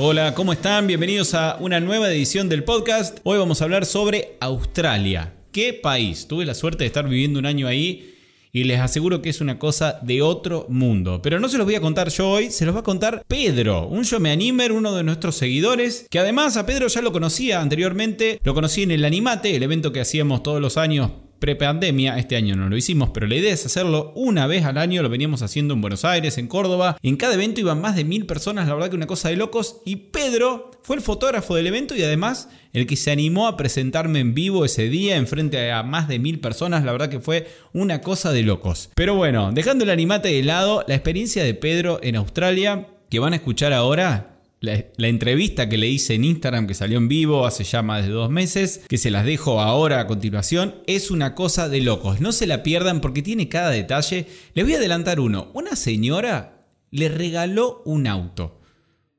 Hola, ¿cómo están? Bienvenidos a una nueva edición del podcast. Hoy vamos a hablar sobre Australia. ¿Qué país? Tuve la suerte de estar viviendo un año ahí y les aseguro que es una cosa de otro mundo. Pero no se los voy a contar yo hoy, se los va a contar Pedro, un yo me animer, uno de nuestros seguidores, que además a Pedro ya lo conocía anteriormente, lo conocí en el Animate, el evento que hacíamos todos los años pre-pandemia, este año no lo hicimos, pero la idea es hacerlo una vez al año, lo veníamos haciendo en Buenos Aires, en Córdoba, en cada evento iban más de mil personas, la verdad que una cosa de locos, y Pedro fue el fotógrafo del evento y además el que se animó a presentarme en vivo ese día en frente a más de mil personas, la verdad que fue una cosa de locos. Pero bueno, dejando el animate de lado, la experiencia de Pedro en Australia, que van a escuchar ahora, la, entrevista que le hice en Instagram, que salió en vivo hace ya más de dos meses, que se las dejo ahora a continuación, es una cosa de locos. No se la pierdan porque tiene cada detalle. Les voy a adelantar uno. Una señora le regaló un auto.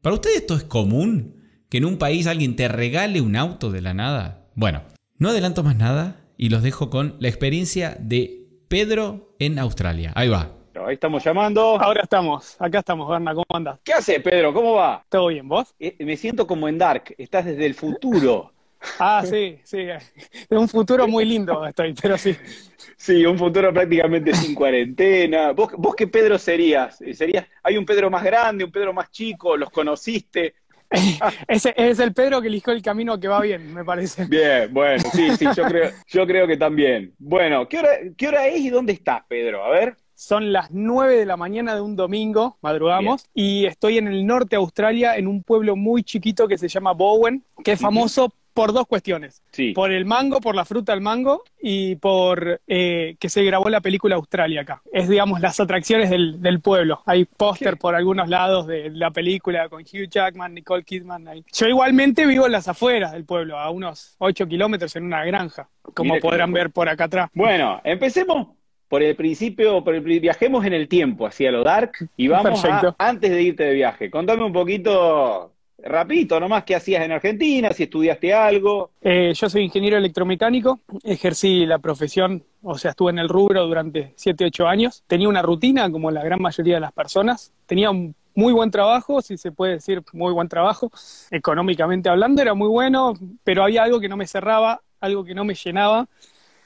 ¿Para ustedes esto es común? ¿Que en un país alguien te regale un auto de la nada? Bueno, no adelanto más nada y los dejo con la experiencia de Pedro en Australia. Ahí va. Ahí estamos llamando. Ahora estamos, acá estamos, Berna, ¿cómo andas? ¿Qué hace, Pedro? ¿Cómo va? ¿Todo bien, vos? Eh, me siento como en Dark, estás desde el futuro. ah, sí, sí. De un futuro muy lindo estoy, pero sí. Sí, un futuro prácticamente sin cuarentena. ¿Vos, ¿Vos qué Pedro serías? ¿Serías? ¿Hay un Pedro más grande, un Pedro más chico? ¿Los conociste? Ese es el Pedro que eligió el camino que va bien, me parece. Bien, bueno, sí, sí, yo creo, yo creo que también. Bueno, ¿qué hora, ¿qué hora es y dónde estás, Pedro? A ver. Son las 9 de la mañana de un domingo, madrugamos, y estoy en el norte de Australia, en un pueblo muy chiquito que se llama Bowen, que es famoso por dos cuestiones. Por el mango, por la fruta del mango, y por eh, que se grabó la película Australia acá. Es, digamos, las atracciones del, pueblo. Hay póster por algunos lados de la película con Hugh Jackman, Nicole Kidman. Ahí. Yo igualmente vivo en las afueras del pueblo, a unos 8 kilómetros en una granja, como podrán ver por acá atrás. Bueno, empecemos por el principio, por el, viajemos en el tiempo hacia lo dark y vamos a, antes de irte de viaje. Contame un poquito, rapidito nomás, qué hacías en Argentina, si estudiaste algo. Eh, yo soy ingeniero electromecánico, ejercí la profesión, o sea, estuve en el rubro durante 7, 8 años. Tenía una rutina, como la gran mayoría de las personas. Tenía un muy buen trabajo, si se puede decir muy buen trabajo, económicamente hablando, era muy bueno, pero había algo que no me cerraba, algo que no me llenaba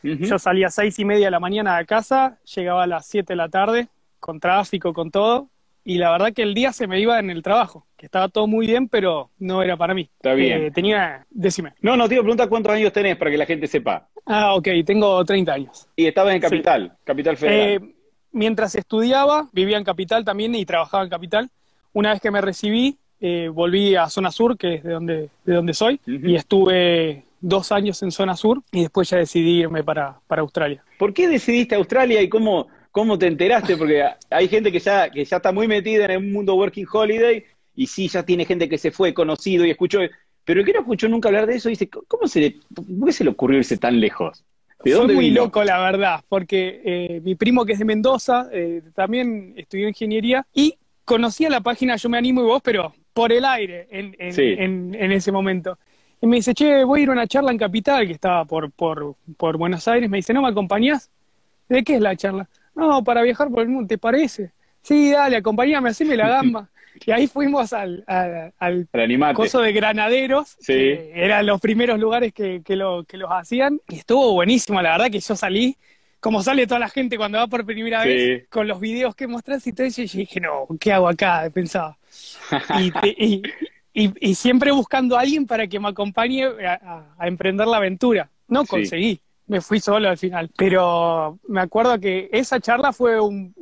yo salía a seis y media de la mañana de casa, llegaba a las siete de la tarde, con tráfico, con todo, y la verdad que el día se me iba en el trabajo, que estaba todo muy bien, pero no era para mí. Está bien. Eh, tenía, decime. No, no, te iba a preguntar cuántos años tenés para que la gente sepa. Ah, ok, tengo 30 años. ¿Y estabas en Capital, Capital Federal? Eh, mientras estudiaba, vivía en Capital también y trabajaba en Capital. Una vez que me recibí, eh, volví a Zona Sur, que es de donde, de donde soy, y estuve dos años en zona sur y después ya decidí irme para, para Australia. ¿Por qué decidiste Australia y cómo, cómo te enteraste? Porque hay gente que ya, que ya está muy metida en el mundo working holiday y sí, ya tiene gente que se fue conocido y escuchó, pero el que no escuchó nunca hablar de eso dice, ¿cómo se le, ¿por qué se le ocurrió irse tan lejos? ¿De Fue muy loco, la verdad, porque eh, mi primo que es de Mendoza eh, también estudió ingeniería y conocía la página Yo Me Animo y Vos, pero por el aire en, en, en ese momento. Y me dice, che, voy a ir a una charla en Capital, que estaba por, por, por Buenos Aires. Me dice, ¿no me acompañás? ¿De qué es la charla? No, para viajar por el mundo, ¿te parece? Sí, dale, acompáñame, me la gamba. y ahí fuimos al, al, al coso de granaderos, sí. eran los primeros lugares que, que, lo, que los hacían, y estuvo buenísimo, la verdad que yo salí, como sale toda la gente cuando va por primera vez, con los videos que mostrás y todo eso, y yo dije, no, ¿qué hago acá? Pensaba. y, y, siempre buscando a alguien para que me acompañe a, emprender la aventura. No conseguí, me fui solo al final. Pero me acuerdo que esa charla fue un,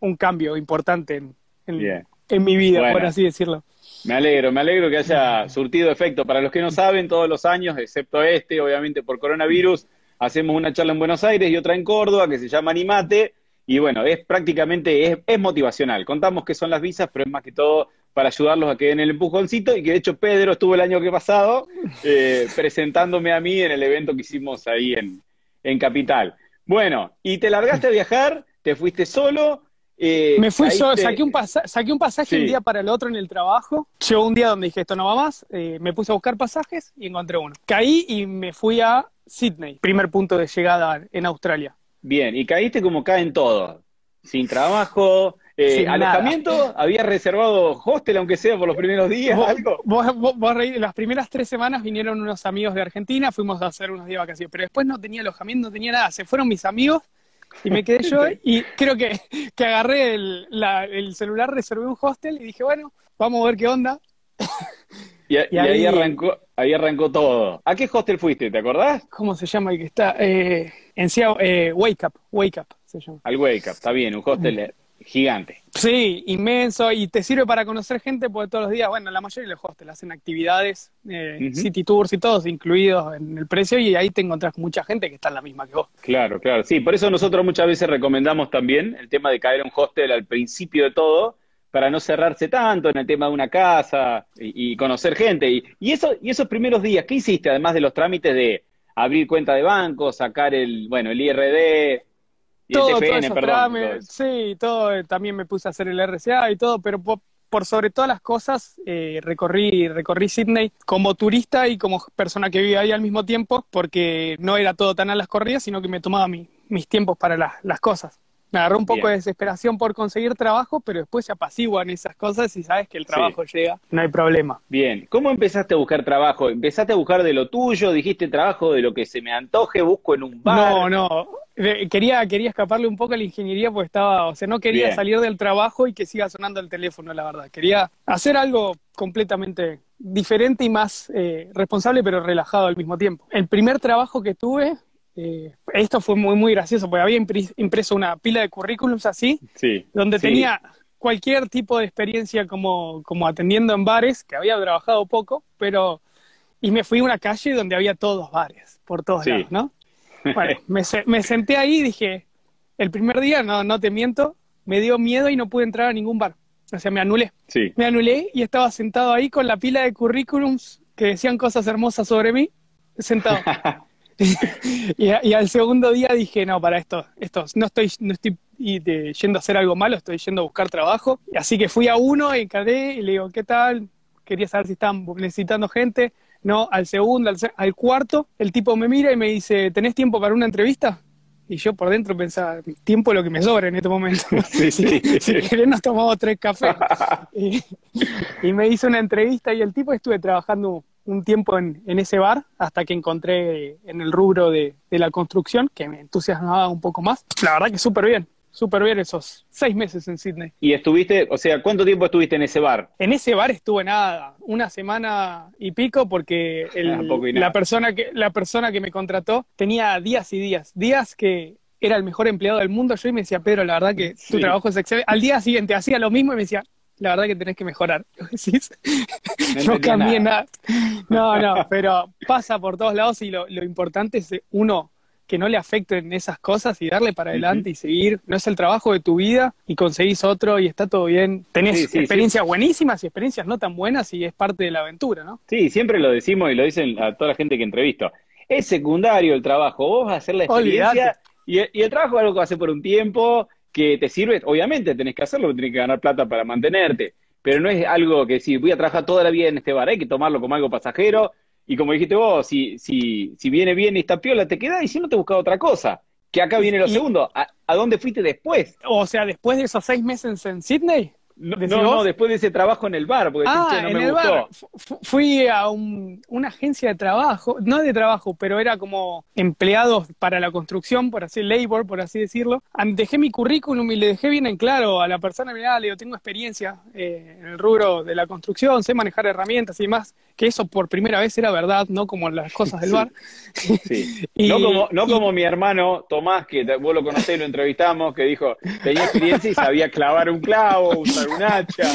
un, cambio importante en, en, mi vida, por así decirlo. Me alegro, me alegro que haya surtido efecto. Para los que no saben, todos los años, excepto este, obviamente por coronavirus, hacemos una charla en Buenos Aires y otra en Córdoba que se llama Animate. Y bueno, es prácticamente, es, es motivacional. Contamos qué son las visas, pero es más que todo para ayudarlos a que den el empujoncito y que de hecho Pedro estuvo el año que pasado eh, presentándome a mí en el evento que hicimos ahí en, en Capital. Bueno, y te largaste a viajar, te fuiste solo. Eh, me fui solo, saqué un, saqué un pasaje un día para el otro en el trabajo. Llegó un día donde dije, esto no va más, eh, me puse a buscar pasajes y encontré uno. Caí y me fui a Sydney, primer punto de llegada en Australia. Bien, y caíste como caen todos, sin trabajo, eh, ¿Alojamiento? ¿Había reservado hostel, aunque sea por los primeros días? algo? las primeras tres semanas vinieron unos amigos de Argentina, fuimos a hacer unos días de vacaciones, pero después no tenía alojamiento, no tenía nada. Se fueron mis amigos y me quedé yo y creo que, que agarré el, el, celular, reservé un hostel y dije, bueno, vamos a ver qué onda. Y, ahí, arrancó, ahí arrancó todo. ¿A qué hostel fuiste? ¿Te acordás? ¿Cómo se llama el que está? Eh, en eh, Wake Up, Wake Up se llama. Al Wake Up, está bien, un hostel gigante. Sí, inmenso, y te sirve para conocer gente porque todos los días, bueno, la mayoría de los hostels hacen actividades, eh, city tours y todos incluidos en el precio, y ahí te encontrás con mucha gente que está en la misma que vos. Claro, claro, sí, por eso nosotros muchas veces recomendamos también el tema de caer en un hostel al principio de todo, para no cerrarse tanto en el tema de una casa y, conocer gente. Y, y, eso, y esos primeros días, ¿qué hiciste además de los trámites de abrir cuenta de banco, sacar el, bueno, el IRD, todo, todo sí, todo, también me puse a hacer el RCA y todo, pero por, sobre todas las cosas eh, recorrí, recorrí Sydney como turista y como persona que vivía ahí al mismo tiempo, porque no era todo tan a las corridas, sino que me tomaba mis tiempos para las cosas. Me agarró un poco de desesperación por conseguir trabajo, pero después se apaciguan esas cosas y sabes que el trabajo llega, no hay problema. Bien, ¿cómo empezaste a buscar trabajo? ¿Empezaste a buscar de lo tuyo? ¿Dijiste trabajo de lo que se me antoje? ¿Busco en un bar? No, no. Quería, quería escaparle un poco a la ingeniería porque estaba, o sea, no quería salir del trabajo y que siga sonando el teléfono, la verdad. Quería hacer algo completamente diferente y más eh, responsable, pero relajado al mismo tiempo. El primer trabajo que tuve eh, esto fue muy, muy gracioso, porque había impreso una pila de currículums así, donde tenía cualquier tipo de experiencia como, como atendiendo en bares, que había trabajado poco, pero... Y me fui a una calle donde había todos bares, por todos lados, ¿no? Bueno, me, me, senté ahí y dije, el primer día, no, no te miento, me dio miedo y no pude entrar a ningún bar. O sea, me anulé. Me anulé y estaba sentado ahí con la pila de currículums que decían cosas hermosas sobre mí, sentado. y, al segundo día dije, no, para esto, esto no estoy, no estoy yendo a hacer algo malo, estoy yendo a buscar trabajo. Así que fui a uno, y le digo, ¿qué tal? Quería saber si estaban necesitando gente. No, al segundo, al, cuarto, el tipo me mira y me dice, ¿tenés tiempo para una entrevista? Y yo por dentro pensaba, tiempo es lo que me sobra en este momento. si, si querés nos tomamos tres cafés. y, y, me hizo una entrevista y el tipo estuve trabajando un tiempo en, ese bar hasta que encontré en el rubro de, la construcción que me entusiasmaba un poco más. La verdad que súper bien, súper bien esos seis meses en Sydney. ¿Y estuviste, o sea, cuánto tiempo estuviste en ese bar? En ese bar estuve nada, una semana y pico porque la, persona que, la persona que me contrató tenía días y días, días que era el mejor empleado del mundo. Yo y me decía, Pedro, la verdad que tu trabajo es excelente. Al día siguiente hacía lo mismo y me decía, la verdad que tenés que mejorar. no, cambié nada. No, no, pero pasa por todos lados y lo, importante es uno que no le afecten esas cosas y darle para adelante y seguir. No es el trabajo de tu vida y conseguís otro y está todo bien. Tenés experiencias buenísimas y experiencias no tan buenas y es parte de la aventura, ¿no? Sí, siempre lo decimos y lo dicen a toda la gente que entrevisto. Es secundario el trabajo, vos vas a hacer la experiencia y el, y el, trabajo es algo que vas a hacer por un tiempo que te sirve, obviamente tenés que hacerlo, tenés que ganar plata para mantenerte, pero no es algo que si voy a trabajar toda la vida en este bar, hay que tomarlo como algo pasajero, y como dijiste vos, si, si, si viene bien y está piola, te quedás y si no te busca otra cosa. Que acá viene lo segundo, ¿A, ¿A, dónde fuiste después? O sea, después de esos seis meses en Sydney. No, no, después de ese trabajo en el bar, porque ah, no en me el Bar. Fui a una agencia de trabajo, no de trabajo, pero era como empleados para la construcción, por así, labor, por así decirlo. Dejé mi currículum y le dejé bien en claro a la persona, mira, le digo, tengo experiencia eh, en el rubro de la construcción, sé manejar herramientas y demás, que eso por primera vez era verdad, no como las cosas del bar. Sí. no como, no como mi hermano Tomás, que vos lo conocés, lo entrevistamos, que dijo, tenía experiencia y sabía clavar un clavo, un hacha.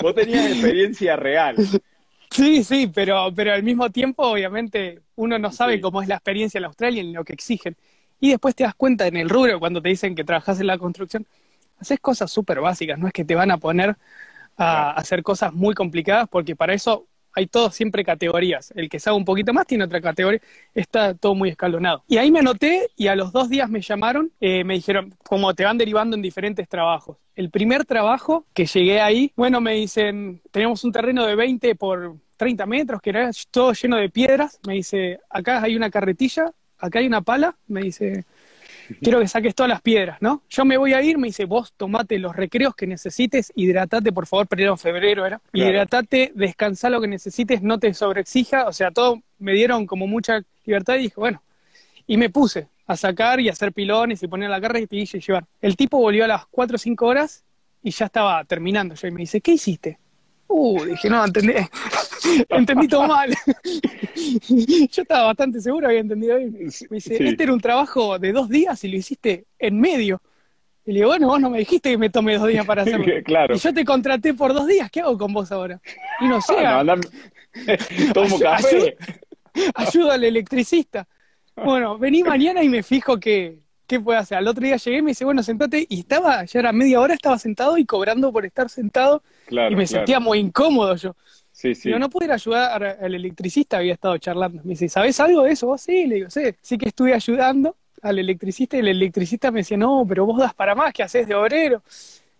Vos tenías experiencia real. Sí, sí, pero, pero al mismo tiempo, obviamente, uno no sabe cómo es la experiencia en Australia y en lo que exigen. Y después te das cuenta en el rubro, cuando te dicen que trabajas en la construcción, haces cosas súper básicas, no es que te van a poner a hacer cosas muy complicadas, porque para eso hay todo siempre categorías. El que sabe un poquito más tiene otra categoría. Está todo muy escalonado. Y ahí me anoté y a los dos días me llamaron, eh, me dijeron, como te van derivando en diferentes trabajos. El primer trabajo que llegué ahí, bueno, me dicen, tenemos un terreno de 20 por 30 metros, que era todo lleno de piedras. Me dice, acá hay una carretilla, acá hay una pala. Me dice, quiero que saques todas las piedras, ¿no? Yo me voy a ir, me dice, vos tomate los recreos que necesites, hidratate, por favor, primero febrero era, hidratate, descansa lo que necesites, no te sobreexija, o sea, todo me dieron como mucha libertad y dije, bueno, y me puse a sacar y a hacer pilones y poner la carga y y llevar. El tipo volvió a las 4 o 5 horas y ya estaba terminando. Yo y me dice, ¿qué hiciste? Uh, dije, no, entendí, entendí todo mal. Yo estaba bastante seguro, había entendido bien. Me dice, este era un trabajo de dos días y lo hiciste en medio. Y le digo, bueno, vos no me dijiste que me tome dos días para hacerlo. claro. Y yo te contraté por dos días, ¿qué hago con vos ahora? Y no sé. Tomo café. Ayuda, al electricista. Bueno, vení mañana y me fijo que, ¿qué puedo hacer? Al otro día llegué y me dice, bueno, sentate. Y estaba, ya era media hora, estaba sentado y cobrando por estar sentado. Y me sentía muy incómodo yo. Sí, sí. no pude ayudar al electricista, había estado charlando. Me dice, ¿sabes algo de eso? Vos sí, le digo, sí. Sí que estuve ayudando al electricista y el electricista me decía, no, pero vos das para más, ¿qué haces de obrero?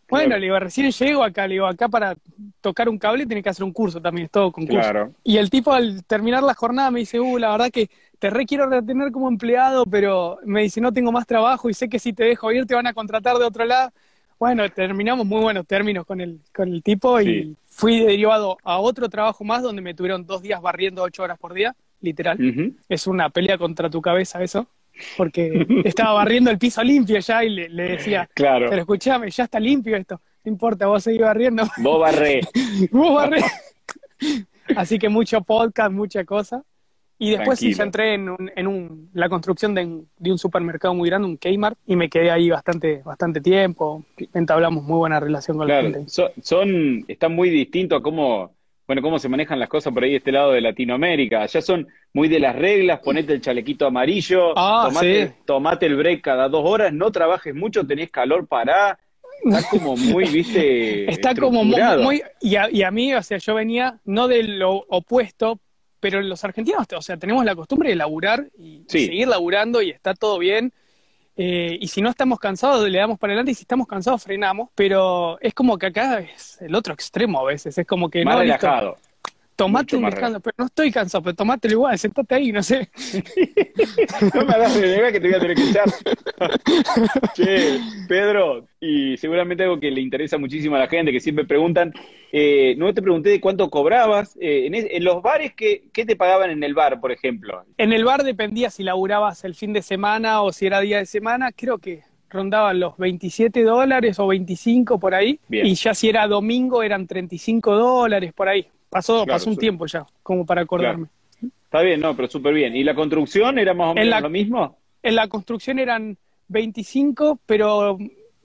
Bueno, le digo, recién llego acá, le digo, acá para tocar un cable tenés que hacer un curso también, es todo con curso. Claro. Y el tipo al terminar la jornada me dice, uh, la verdad que te re quiero retener como empleado, pero me dice, no tengo más trabajo y sé que si te dejo ir te van a contratar de otro lado. Bueno, terminamos muy buenos términos con el, con el tipo y fui derivado a otro trabajo más donde me tuvieron dos días barriendo ocho horas por día, literal. Es una pelea contra tu cabeza eso, porque estaba barriendo el piso limpio ya y le, decía, claro. pero escuchame, ya está limpio esto, no importa, vos seguís barriendo. Vos barré. vos barré. Así que mucho podcast, mucha cosa. Y después sí, ya entré en, un, en un, la construcción de, un supermercado muy grande, un Kmart, y me quedé ahí bastante, bastante tiempo. Entablamos muy buena relación con la gente. Son, están muy distintos a cómo, bueno, cómo se manejan las cosas por ahí de este lado de Latinoamérica. Ya son muy de las reglas, ponete el chalequito amarillo, ah, tomate, el break cada dos horas, no trabajes mucho, tenés calor para Está como muy, viste. Está como muy. y, a, y, a, mí, o sea, yo venía no de lo opuesto, pero los argentinos, o sea, tenemos la costumbre de laburar y seguir laburando y está todo bien. Eh, y si no estamos cansados, le damos para adelante y si estamos cansados, frenamos. Pero es como que acá es el otro extremo a veces. Es como que Más relajado tomate un descanso, pero no estoy cansado, pero tomátelo igual, sentate ahí, no sé. no me hagas de que te voy a tener que echar. che, Pedro, y seguramente algo que le interesa muchísimo a la gente, que siempre preguntan, eh, no te pregunté de cuánto cobrabas, eh, en, los bares, ¿qué, ¿qué te pagaban en el bar, por ejemplo? En el bar dependía si laburabas el fin de semana o si era día de semana, creo que rondaban los 27 dólares o 25 por ahí, y ya si era domingo eran 35 dólares por ahí. Pasó, pasó un tiempo ya, como para acordarme. Está bien, no, pero súper bien. ¿Y la construcción era más o menos lo mismo? En la construcción eran 25, pero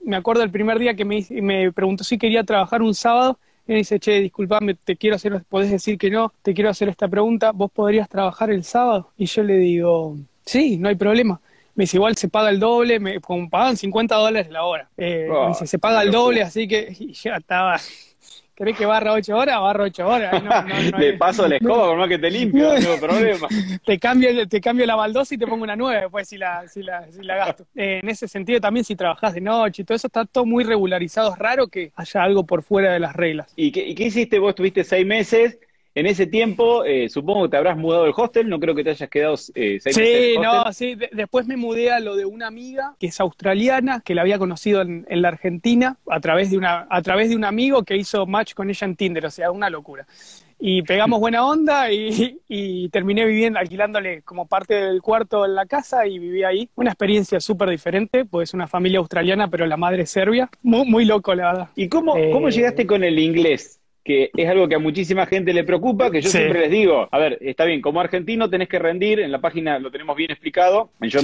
me acuerdo el primer día que me, me preguntó si quería trabajar un sábado. Y me dice, che, disculpame, te quiero hacer, podés decir que no, te quiero hacer esta pregunta, ¿vos podrías trabajar el sábado? Y yo le digo, sí, no hay problema. Me dice, igual se paga el doble, me, como pagan 50 dólares la hora. Eh, me dice, se paga el doble, así que ya estaba ¿Querés que barra ocho horas? Barra ocho horas. de paso la escoba, por más que te limpio, no tengo problema. te, cambio, te cambio la baldosa y te pongo una nueve después si la, si la, si la gasto. Eh, en ese sentido también si trabajás de noche y todo eso está todo muy regularizado. Es raro que haya algo por fuera de las reglas. ¿Y qué, y qué hiciste vos? Tuviste seis meses en ese tiempo, eh, supongo que te habrás mudado del hostel, no creo que te hayas quedado eh, seis Sí, no, sí. después me mudé a lo de una amiga que es australiana, que la había conocido en, la Argentina a través, de una, a través de un amigo que hizo match con ella en Tinder, o sea, una locura. Y pegamos buena onda y, y terminé viviendo, alquilándole como parte del cuarto en la casa y viví ahí. Una experiencia súper diferente, pues es una familia australiana, pero la madre es serbia. Muy, muy loco, la verdad. ¿Y cómo, cómo eh, llegaste con el inglés? Que es algo que a muchísima gente le preocupa, que yo siempre les digo, a ver, está bien, como argentino tenés que rendir, en la página lo tenemos bien explicado, en yo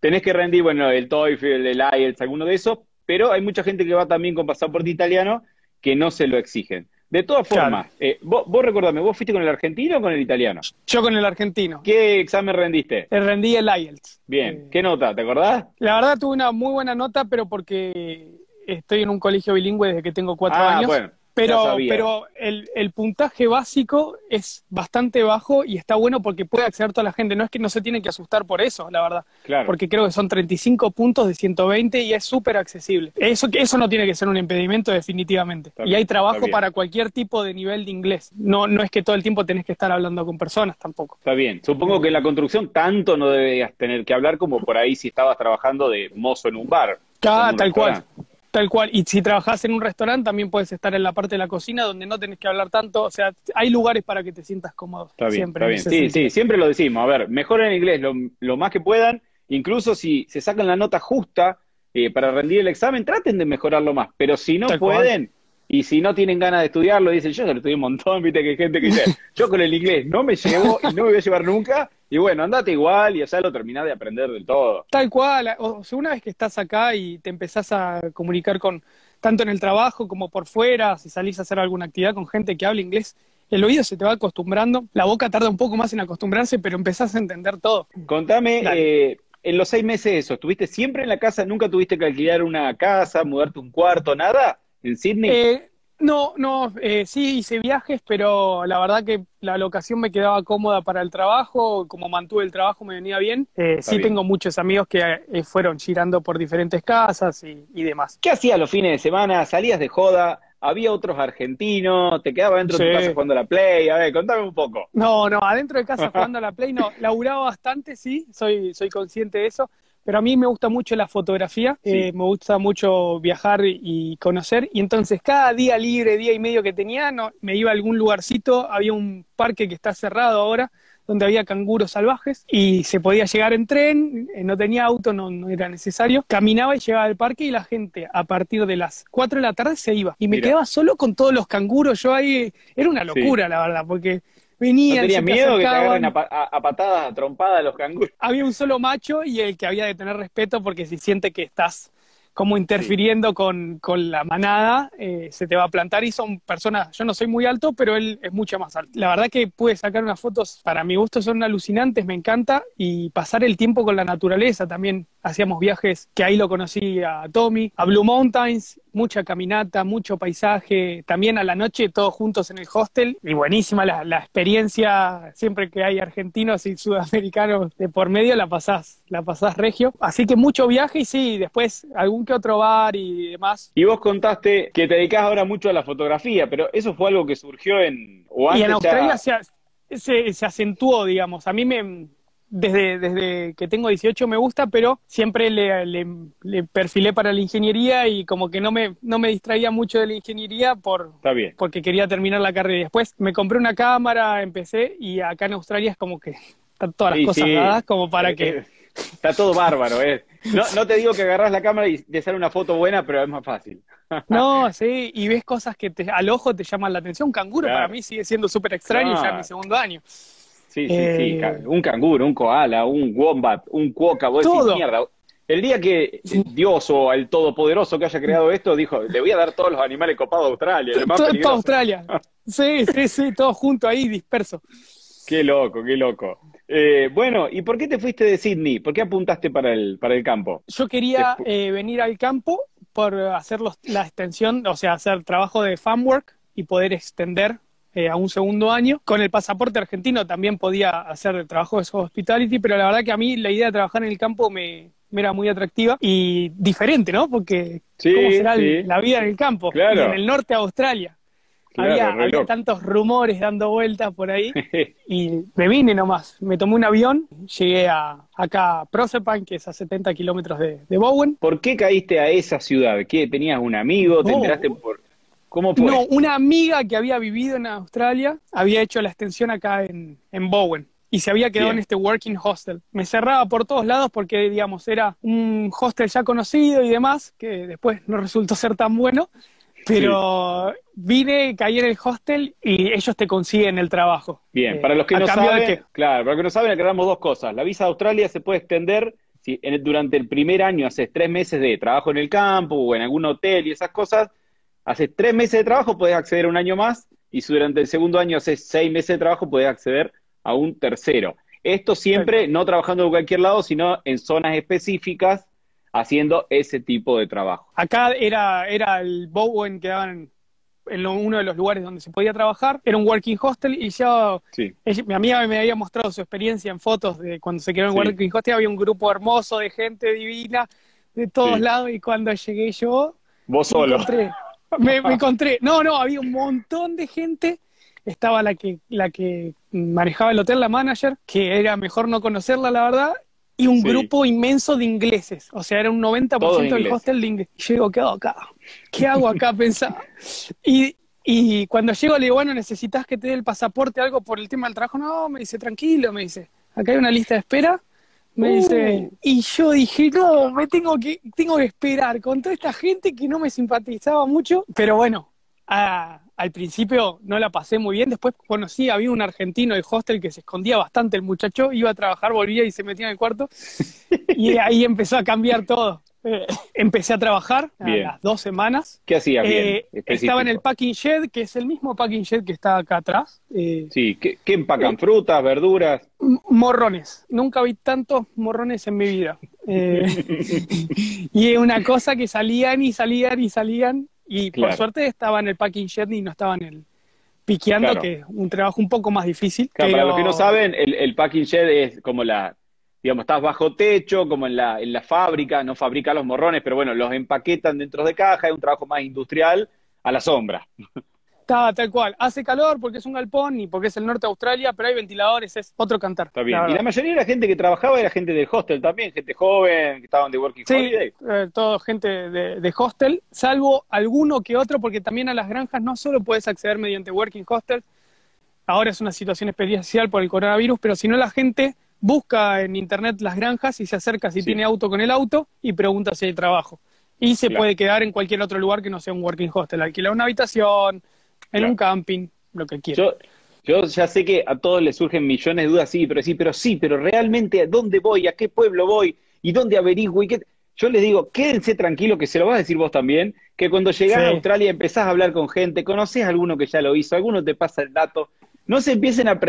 tenés que rendir, bueno, el TOEFL, el IELTS, alguno de esos, pero hay mucha gente que va también con pasaporte italiano que no se lo exigen. De todas formas, eh, vos, vos recordame, ¿vos fuiste con el argentino o con el italiano? Yo con el argentino. ¿Qué examen rendiste? Eh, rendí el IELTS. Bien, eh, ¿qué nota? ¿Te acordás? La verdad tuve una muy buena nota, pero porque estoy en un colegio bilingüe desde que tengo cuatro ah, años. Bueno pero, pero el, el, puntaje básico es bastante bajo y está bueno porque puede acceder toda la gente. No es que no se tiene que asustar por eso, la verdad. Claro. Porque creo que son 35 puntos de 120 y es súper accesible. Eso, eso no tiene que ser un impedimento definitivamente. y hay trabajo para cualquier tipo de nivel de inglés. No, no es que todo el tiempo tenés que estar hablando con personas tampoco. Está bien. Supongo que en la construcción tanto no deberías tener que hablar como por ahí si estabas trabajando de mozo en un bar. Ah, tal cual. Tal cual. Y si trabajas en un restaurante, también puedes estar en la parte de la cocina donde no tenés que hablar tanto. O sea, hay lugares para que te sientas cómodo. Está bien, siempre, está bien. Sí, sí, siempre lo decimos. A ver, mejoren inglés lo, más que puedan. Incluso si se sacan la nota justa eh, para rendir el examen, traten de mejorarlo más. Pero si no pueden, y si no tienen ganas de estudiarlo, dicen, yo se lo estudié un montón, viste que hay gente que dice, yo con el inglés no me llevo y no me voy a llevar nunca, y bueno, andate igual y ya lo terminás de aprender del todo. Tal cual, o sea, una vez que estás acá y te empezás a comunicar con, tanto en el trabajo como por fuera, si salís a hacer alguna actividad con gente que habla inglés, el oído se te va acostumbrando, la boca tarda un poco más en acostumbrarse, pero empezás a entender todo. Contame, eh, en los seis meses eso, ¿estuviste siempre en la casa? ¿Nunca tuviste que alquilar una casa, mudarte un cuarto, nada? ¿En Sydney? Eh, no, no, eh, sí hice viajes, pero la verdad que la locación me quedaba cómoda para el trabajo, como mantuve el trabajo me venía bien. Eh, sí tengo muchos amigos que eh, fueron girando por diferentes casas y, demás. ¿Qué hacías los fines de semana? ¿Salías de joda? ¿Había otros argentinos? ¿Te quedabas dentro de tu casa jugando a la Play? A ver, contame un poco. No, no, adentro de casa jugando a la Play no. Laburaba bastante, sí, soy, soy consciente de eso pero a mí me gusta mucho la fotografía, eh, me gusta mucho viajar y conocer, y entonces cada día libre, día y medio que tenía, no, me iba a algún lugarcito, había un parque que está cerrado ahora, donde había canguros salvajes y se podía llegar en tren, eh, no tenía auto, no, no, era necesario. Caminaba y llegaba al parque y la gente a partir de las 4 de la tarde se iba. Y me quedaba solo con todos los canguros. Yo ahí, era una locura, la verdad, porque Venían, ¿No tenía miedo que te agarren a, a, patadas, a trompadas los canguros? Había un solo macho y el que había de tener respeto porque si siente que estás como interfiriendo con, con, la manada, eh, se te va a plantar y son personas, yo no soy muy alto, pero él es mucho más alto. La verdad que pude sacar unas fotos, para mi gusto son alucinantes, me encanta, y pasar el tiempo con la naturaleza también. Hacíamos viajes, que ahí lo conocí a Tommy, a Blue Mountains, mucha caminata, mucho paisaje, también a la noche todos juntos en el hostel, y buenísima la, la experiencia, siempre que hay argentinos y sudamericanos de por medio la pasás, la pasás regio. Así que mucho viaje y sí, después algún otro bar y demás. Y vos contaste que te dedicás ahora mucho a la fotografía, pero eso fue algo que surgió en... y en Australia se, se, acentuó, digamos. A mí me... Desde, desde que tengo 18 me gusta, pero siempre le, le, perfilé para la ingeniería y como que no me, no me distraía mucho de la ingeniería por, porque quería terminar la carrera. Y después me compré una cámara, empecé y acá en Australia es como que están todas las cosas dadas como para que... Está todo bárbaro, ¿eh? No, no te digo que agarras la cámara y te sale una foto buena, pero es más fácil. No, sí, y ves cosas que te, al ojo te llaman la atención. Canguro para mí sigue siendo súper extraño ya en mi segundo año. Sí, sí, sí. Eh, un canguro, un koala, un wombat, un cuoca, vos todo. mierda. El día que Dios o el Todopoderoso que haya creado esto dijo, le voy a dar todos los animales copados a Australia. Todo, Australia. Sí, sí, sí, todos juntos ahí, dispersos. Qué loco, qué loco. Eh, bueno, ¿y por qué te fuiste de Sydney? ¿Por qué apuntaste para el, para el campo? Yo quería eh, venir al campo por hacer la extensión, o sea, hacer trabajo de farmwork y poder extender eh, a un segundo año. Con el pasaporte argentino también podía hacer el trabajo de hospitality, pero la verdad que a mí la idea de trabajar en el campo me, era muy atractiva y diferente, ¿no? Porque ¿cómo será la vida en el campo? Claro. en el norte de Australia había, tantos rumores dando vueltas por ahí y me vine nomás. Me tomé un avión, llegué a acá a Proserpine, que es a 70 kilómetros de, Bowen. ¿Por qué caíste a esa ciudad? ¿Qué, ¿Tenías un amigo? ¿Te enteraste por...? ¿Cómo fue? No, una amiga que había vivido en Australia había hecho la extensión acá en, Bowen y se había quedado en este working hostel. Me cerraba por todos lados porque, digamos, era un hostel ya conocido y demás, que después no resultó ser tan bueno. Pero vine, caí en el hostel y ellos te consiguen el trabajo. Bien, eh, para los que no saben, claro, para los que no saben, aclaramos dos cosas. La visa de Australia se puede extender si durante el primer año haces tres meses de trabajo en el campo o en algún hotel y esas cosas, haces tres meses de trabajo, puedes acceder a un año más, y si durante el segundo año haces seis meses de trabajo, puedes acceder a un tercero. Esto siempre no trabajando en cualquier lado, sino en zonas específicas haciendo ese tipo de trabajo. Acá era, era el Bowen que daban en uno de los lugares donde se podía trabajar. Era un working hostel y ya mi amiga me había mostrado su experiencia en fotos de cuando se quedó en working hostel. Había un grupo hermoso de gente divina de todos lados y cuando llegué yo... Vos solo. Me, encontré, no, no, había un montón de gente estaba la que, la que manejaba el hotel, la manager, que era mejor no conocerla, la verdad, y un grupo inmenso de ingleses. O sea, era un 90% del hostel de inglés. Y yo digo, ¿qué hago acá? ¿Qué hago acá? Pensaba. Y, y cuando llego le digo, bueno, ¿necesitas que te dé el pasaporte algo por el tema del trabajo? No, me dice, tranquilo, me dice. Acá hay una lista de espera. Me dice, uh. y yo dije, no, me tengo que, tengo que esperar con toda esta gente que no me simpatizaba mucho. Pero bueno, a, al principio no la pasé muy bien, después conocí, había un argentino de hostel que se escondía bastante, el muchacho iba a trabajar, volvía y se metía en el cuarto, y ahí empezó a cambiar todo. Eh, empecé a trabajar a las dos semanas. ¿Qué hacía eh, estaba en el packing shed, que es el mismo packing shed que está acá atrás. Eh, sí, ¿qué, empacan? ¿Frutas, verduras? Morrones. Nunca vi tantos morrones en mi vida. y es una cosa que salían y salían y salían y por suerte estaba en el packing shed y no estaba en el piqueando, que es un trabajo un poco más difícil. Para los que no saben, el, packing shed es como la, digamos, estás bajo techo, como en la, en la fábrica, no fabrica los morrones, pero bueno, los empaquetan dentro de caja, es un trabajo más industrial a la sombra. Está, tal cual. Hace calor porque es un galpón y porque es el norte de Australia, pero hay ventiladores, es otro cantar. Está bien. y la mayoría de la gente que trabajaba era gente del hostel también, gente joven, que estaban de working sí, holiday. Eh, todo gente de, hostel, salvo alguno que otro, porque también a las granjas no solo puedes acceder mediante working hostel, ahora es una situación especial por el coronavirus, pero si no la gente busca en internet las granjas y se acerca si tiene auto con el auto y pregunta si hay trabajo. Y se puede quedar en cualquier otro lugar que no sea un working hostel, alquilar una habitación, en un camping, lo que quieras. Yo, ya sé que a todos les surgen millones de dudas, sí, pero sí, pero sí, pero realmente a dónde voy, a qué pueblo voy y dónde averiguo y qué... Yo les digo, quédense tranquilos, que se lo vas a decir vos también, que cuando llegás a Australia empezás a hablar con gente, conoces a alguno que ya lo hizo, alguno te pasa el dato, no se empiecen a,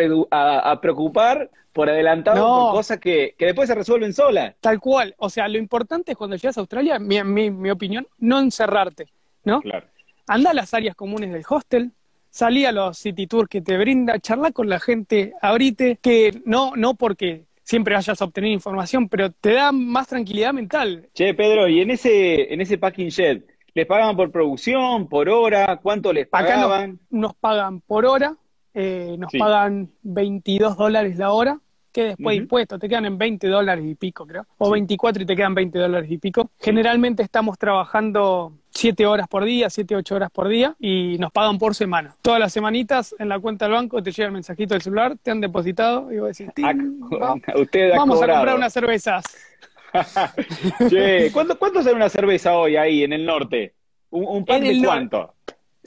preocupar por adelantado por cosas que, después se resuelven solas. Tal cual, o sea, lo importante es cuando llegas a Australia, mi, mi, mi opinión, no encerrarte, ¿no? Claro anda a las áreas comunes del hostel, salí a los city tours que te brinda, charla con la gente, abrite, que no, no porque siempre vayas a obtener información, pero te da más tranquilidad mental. Che, Pedro, y en ese, en ese packing shed, ¿les pagaban por producción, por hora? ¿Cuánto les pagaban? Acá nos, pagan por hora, eh, nos pagan 22 dólares la hora que después de impuestos te quedan en 20 dólares y pico, creo, o 24 y te quedan 20 dólares y pico. Generalmente estamos trabajando 7 horas por día, 7, 8 horas por día y nos pagan por semana. Todas las semanitas en la cuenta del banco te llega el mensajito del celular, te han depositado y vos decís, vamos, a comprar unas cervezas. che, ¿cuánto, ¿cuánto sale una cerveza hoy ahí en el norte? ¿Un, un pan de cuánto?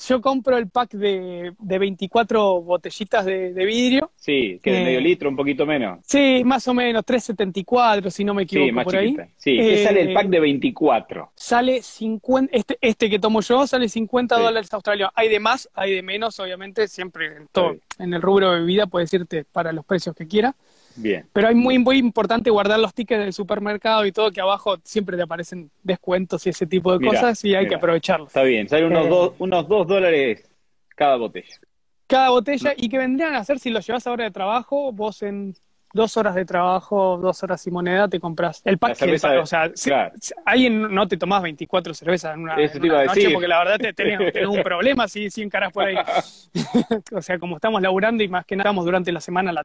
Yo compro el pack de, de 24 botellitas de, vidrio. Sí, que de medio litro, un poquito menos. Sí, más o menos, 3.74, si no me equivoco, sí, más por ahí. Sí, ¿qué sale el pack de 24? Eh, sale 50, este, este que tomo yo sale 50 dólares australianos. Hay de más, hay de menos, obviamente, siempre en todo, en el rubro de bebida puedes irte para los precios que quieras. Bien. Pero hay muy, muy importante guardar los tickets del supermercado y todo, que abajo siempre te aparecen descuentos y ese tipo de cosas y hay que aprovecharlos. Está bien, sale unos, eh, dos, unos dos dólares cada botella. Cada botella, y que vendrían a hacer si lo llevas ahora de trabajo, vos en dos horas de trabajo, dos horas y moneda, te compras el pack. o sea, alguien no te tomás 24 cervezas en una, noche porque la verdad te tenés, un problema si, si encarás por ahí. o sea, como estamos laburando y más que nada estamos durante la semana la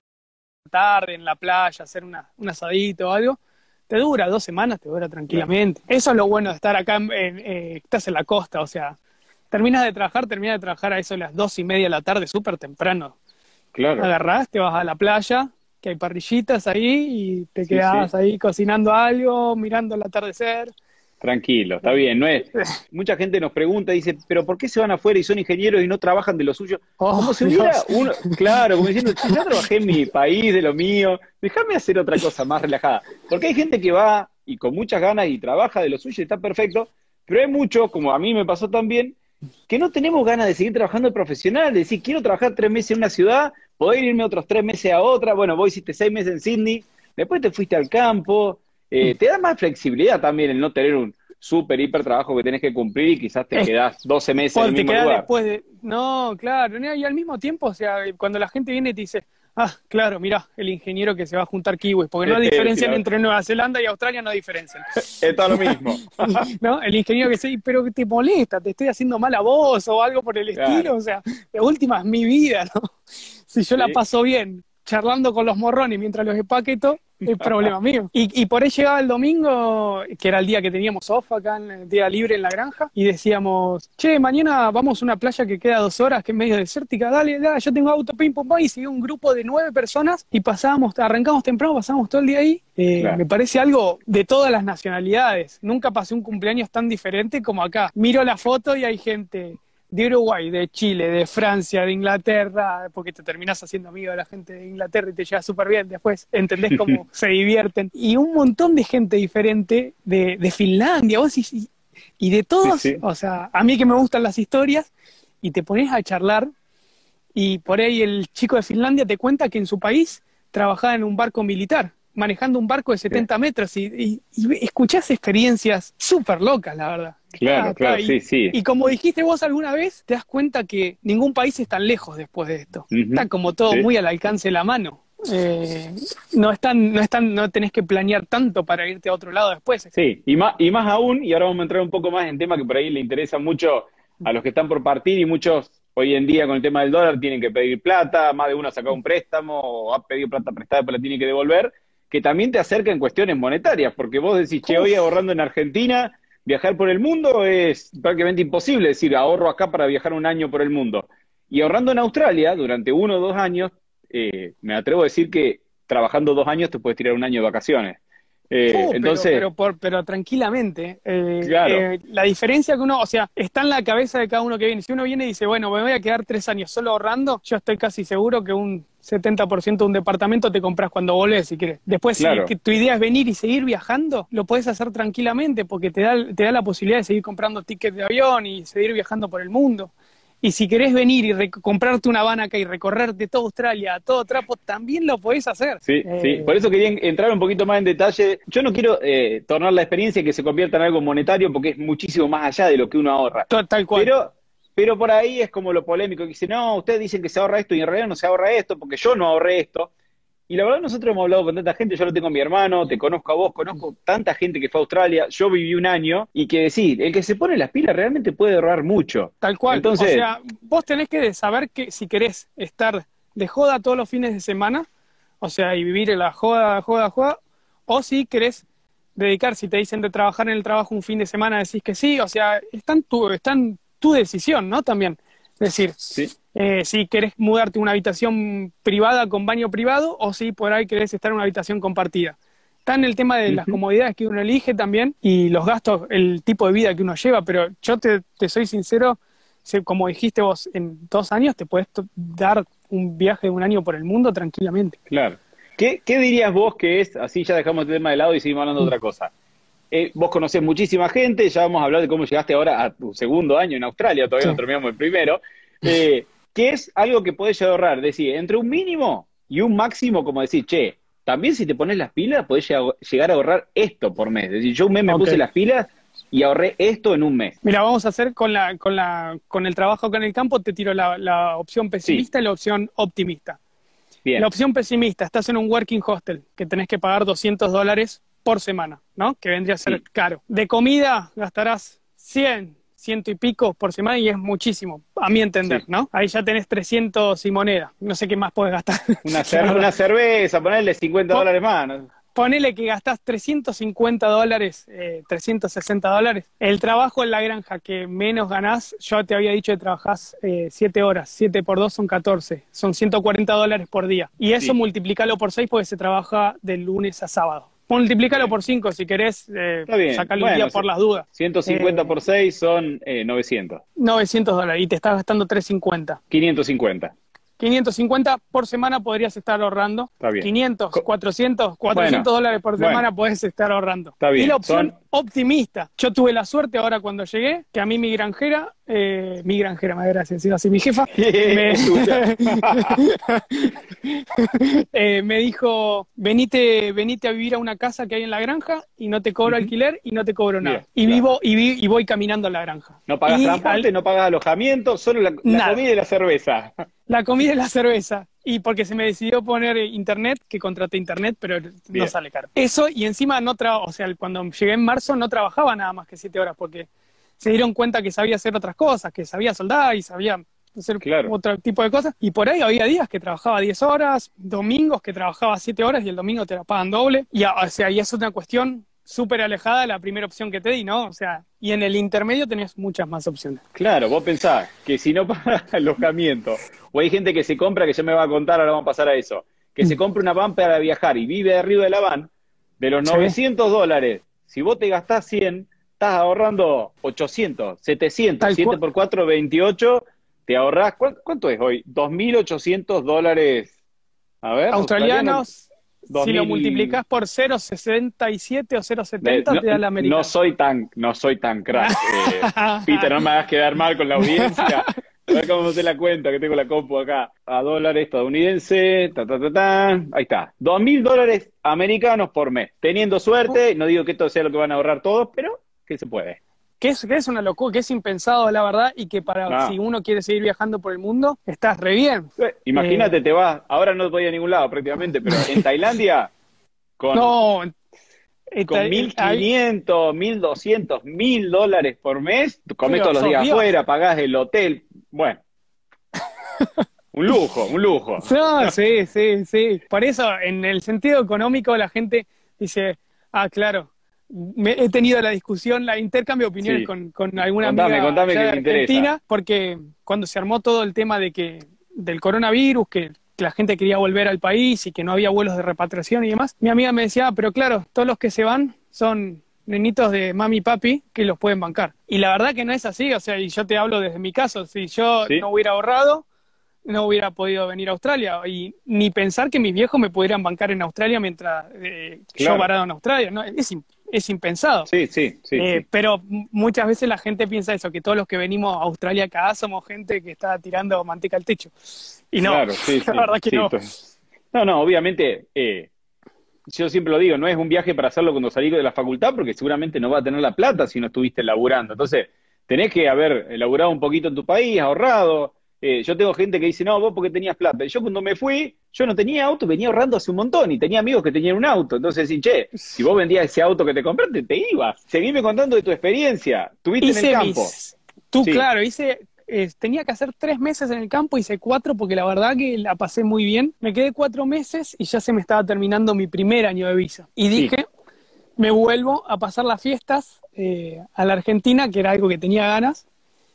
tarde en la playa, hacer una, un asadito o algo, te dura dos semanas, te dura tranquilamente. Eso es lo bueno de estar acá, en, eh, estás en la costa, o sea, terminas de trabajar, terminas de trabajar a eso a las dos y media de la tarde, súper temprano. Claro. Agarrás, te vas a la playa, que hay parrillitas ahí y te quedas ahí cocinando algo, mirando el atardecer. Tranquilo, está bien, no es. Mucha gente nos pregunta, dice, pero ¿por qué se van afuera y son ingenieros y no trabajan de lo suyo? Oh, como si hubiera uno, claro, como diciendo, yo trabajé en mi país, de lo mío, déjame hacer otra cosa más relajada. Porque hay gente que va y con muchas ganas y trabaja de lo suyo y está perfecto, pero hay muchos, como a mí me pasó también, que no tenemos ganas de seguir trabajando de profesional, de decir, quiero trabajar tres meses en una ciudad, poder irme otros tres meses a otra, bueno, vos hiciste seis meses en Sydney, después te fuiste al campo, eh, te da más flexibilidad también el no tener un, súper, hiper trabajo que tenés que cumplir y quizás te quedás 12 meses en el mismo lugar. después de... No, claro, y al mismo tiempo, o sea, cuando la gente viene y te dice, ah, claro, mira, el ingeniero que se va a juntar kiwis, porque no diferencian entre Nueva Zelanda y Australia, no diferencian. es todo lo mismo. ¿No? El ingeniero que dice, pero te molesta, te estoy haciendo mal a vos o algo por el estilo, o sea, de última es mi vida, ¿no? Si yo la paso bien charlando con los morrones mientras los empaqueto, es problema mío. Y, por ahí llegaba el domingo, que era el día que teníamos off acá, en el día libre en la granja, y decíamos, che, mañana vamos a una playa que queda dos horas, que es medio desértica, dale, dale, yo tengo auto, pim, pum, pum, y seguía un grupo de nueve personas y pasábamos, arrancamos temprano, pasábamos todo el día ahí. Eh, me parece algo de todas las nacionalidades. Nunca pasé un cumpleaños tan diferente como acá. Miro la foto y hay gente de Uruguay, de Chile, de Francia, de Inglaterra, porque te terminas haciendo amigo de la gente de Inglaterra y te llevas súper bien, después entendés cómo se divierten, y un montón de gente diferente de, de Finlandia, vos y, y de todos, o sea, a mí que me gustan las historias, y te pones a charlar, y por ahí el chico de Finlandia te cuenta que en su país trabajaba en un barco militar, manejando un barco de 70 metros, y, y escuchás experiencias súper locas, la verdad. Claro, claro, sí, sí. Y como dijiste vos alguna vez, te das cuenta que ningún país es tan lejos después de esto. Está como todo muy al alcance de la mano. Eh, no están, no están, no tenés que planear tanto para irte a otro lado después. Sí, y más, y más aún, y ahora vamos a entrar un poco más en tema que por ahí le interesa mucho a los que están por partir y muchos hoy en día con el tema del dólar tienen que pedir plata, más de uno ha sacado un préstamo o ha pedido plata prestada pero la tiene que devolver, que también te acerca en cuestiones monetarias, porque vos decís, che, hoy ahorrando en Argentina viajar por el mundo es prácticamente imposible, es decir, ahorro acá para viajar un año por el mundo. Y ahorrando en Australia durante uno o dos años, eh, me atrevo a decir que trabajando dos años te puedes tirar un año de vacaciones. Eh, uh, entonces, pero, pero, tranquilamente. Eh, la diferencia que uno, o sea, está en la cabeza de cada uno que viene. Si uno viene y dice, bueno, me voy a quedar tres años solo ahorrando, yo estoy casi seguro que un 70% de un departamento te compras cuando volvés, si quieres. Después, si tu idea es venir y seguir viajando, lo puedes hacer tranquilamente porque te da, te da la posibilidad de seguir comprando tickets de avión y seguir viajando por el mundo. Y si querés venir y comprarte una van acá y recorrerte toda Australia, todo trapo, también lo podés hacer. Sí, sí. Eh, por eso quería entrar un poquito más en detalle. Yo no quiero eh, tornar la experiencia que se convierta en algo monetario porque es muchísimo más allá de lo que uno ahorra. Tal cual. Pero pero por ahí es como lo polémico, que dice, no, ustedes dicen que se ahorra esto y en realidad no se ahorra esto porque yo no ahorré esto. Y la verdad nosotros hemos hablado con tanta gente, yo lo tengo a mi hermano, te conozco a vos, conozco tanta gente que fue a Australia, yo viví un año y que decir, el que se pone las pilas realmente puede ahorrar mucho. Tal cual. Entonces, o sea, vos tenés que saber que si querés estar de joda todos los fines de semana, o sea, y vivir en la joda, joda, joda, o si querés dedicar, si te dicen de trabajar en el trabajo un fin de semana, decís que sí, o sea, están, tu, están tu decisión, ¿no? También. Es decir, eh, si querés mudarte a una habitación privada con baño privado o si por ahí querés estar en una habitación compartida. Está en el tema de las comodidades que uno elige también y los gastos, el tipo de vida que uno lleva, pero yo te, soy sincero, como dijiste vos, en dos años te puedes dar un viaje de un año por el mundo tranquilamente. Claro. ¿Qué, ¿Qué, dirías vos que es, así ya dejamos el tema de lado y seguimos hablando de otra cosa? Eh, vos conocés muchísima gente, ya vamos a hablar de cómo llegaste ahora a tu segundo año en Australia, todavía no terminamos el primero, eh, que es algo que podés ahorrar, decir, entre un mínimo y un máximo, como decir, che, también si te pones las pilas, podés llegar a ahorrar esto por mes. Es decir, yo un mes me puse las pilas y ahorré esto en un mes. Mira, vamos a hacer con, la, con, la, con el trabajo acá en el campo, te tiro la, opción pesimista y la opción optimista. Bien. La opción pesimista, estás en un working hostel que tenés que pagar 200 dólares por semana, ¿no? Que vendría a ser caro. De comida gastarás 100, ciento y pico por semana y es muchísimo, a mi entender, ¿no? Ahí ya tenés 300 y moneda, no sé qué más puedes gastar. Una, una cerveza, ponerle 50 dólares más. Ponele que gastás 350 dólares, 360 eh, dólares. El trabajo en la granja que menos ganás, yo te había dicho que trabajás 7 eh, horas, 7 por 2 son 14, son 140 dólares por día. Y eso multiplicalo por 6 porque se trabaja de lunes a sábado. Multiplícalo por 5 si querés eh, sacarle un día por las dudas. 150 por 6 son eh, 900. 900 dólares y te estás gastando 350. 550. 550 por semana podrías estar ahorrando. Está bien. 500, 400, 400 dólares por semana puedes estar ahorrando. Está bien. Y la opción optimista. Yo tuve la suerte ahora cuando llegué, que a mí mi granjera, eh, mi granjera, más gracias, sido así mi jefa, me, eh, me, dijo, venite, venite a vivir a una casa que hay en la granja y no te cobro alquiler y no te cobro nada. y vivo y, y, voy caminando a la granja. No pagas transporte, no pagas alojamiento, solo la, la comida y la cerveza. La comida y la cerveza. Y porque se me decidió poner internet, que contraté internet, pero no sale caro. Eso, y encima no trabajo, o sea, cuando llegué en marzo no trabajaba nada más que siete horas, porque se dieron cuenta que sabía hacer otras cosas, que sabía soldar y sabía hacer otro tipo de cosas. Y por ahí había días que trabajaba 10 horas, domingos que trabajaba 7 horas y el domingo te la pagan doble. Y, o sea, y es una cuestión súper alejada de la primera opción que te di, ¿no? O sea, y en el intermedio tenés muchas más opciones. Claro, vos pensás que si no pagas alojamiento, o hay gente que se compra, que ya me va a contar, ahora vamos a pasar a eso, que se mm. compra una van para viajar y vive arriba de la van, de los 900 dólares, si vos te gastás 100, estás ahorrando 800, 700, 7 por 4, 28, te ahorrás, ¿cuánto, es hoy? 2.800 dólares. A ver, australianos si lo multiplicas por 0,67 o 0,70 te da la americana. No soy tan, no soy tan crack. Eh, Peter, no me hagas quedar mal con la audiencia. A ver cómo se la cuenta, que tengo la compu acá. A dólares estadounidenses, ta, ta, ta, ta. Ahí está. Dos mil dólares americanos por mes. Teniendo suerte, no digo que esto sea lo que van a ahorrar todos, pero que se puede que es, que es una locura, que es impensado, la verdad, y que para si uno quiere seguir viajando por el mundo, estás re bien. Imagínate, eh, te vas, ahora no te voy a ningún lado prácticamente, pero en Tailandia, con, no, con 1.500, 1.200, 1.000 dólares por mes, comes todos los días afuera, pagás el hotel, bueno. Un lujo, un lujo. No, sí, sí, sí. Por eso, en el sentido económico, la gente dice, ah, claro, he tenido la discusión, la intercambio de opiniones con, con, alguna amiga de Argentina, porque cuando se armó todo el tema de que del coronavirus, que, la gente quería volver al país y que no había vuelos de repatriación y demás, mi amiga me decía, ah, pero claro, todos los que se van son nenitos de mami y papi que los pueden bancar. Y la verdad que no es así, o sea, y yo te hablo desde mi caso, si yo no hubiera ahorrado, no hubiera podido venir a Australia y ni pensar que mis viejos me pudieran bancar en Australia mientras eh, yo varado en Australia, ¿no? Es, es impensado. Sí, sí, eh, sí, Pero muchas veces la gente piensa eso, que todos los que venimos a Australia acá somos gente que está tirando manteca al techo. Y no, claro, sí, la verdad que no. No, no, obviamente, eh, yo siempre lo digo, no es un viaje para hacerlo cuando salís de la facultad, porque seguramente no va a tener la plata si no estuviste laburando. Entonces, tenés que haber elaborado un poquito en tu país, ahorrado, eh, yo tengo gente que dice, no, vos porque tenías plata. Yo cuando me fui, yo no tenía auto, venía ahorrando hace un montón y tenía amigos que tenían un auto. Entonces, che, si vos vendías ese auto que te compraste, te ibas. Seguime contando de tu experiencia. Tuviste en el campo. Tú, claro, hice, tenía que hacer tres meses en el campo, hice cuatro porque la verdad que la pasé muy bien. Me quedé cuatro meses y ya se me estaba terminando mi primer año de visa. Y dije, me vuelvo a pasar las fiestas eh, a la Argentina, que era algo que tenía ganas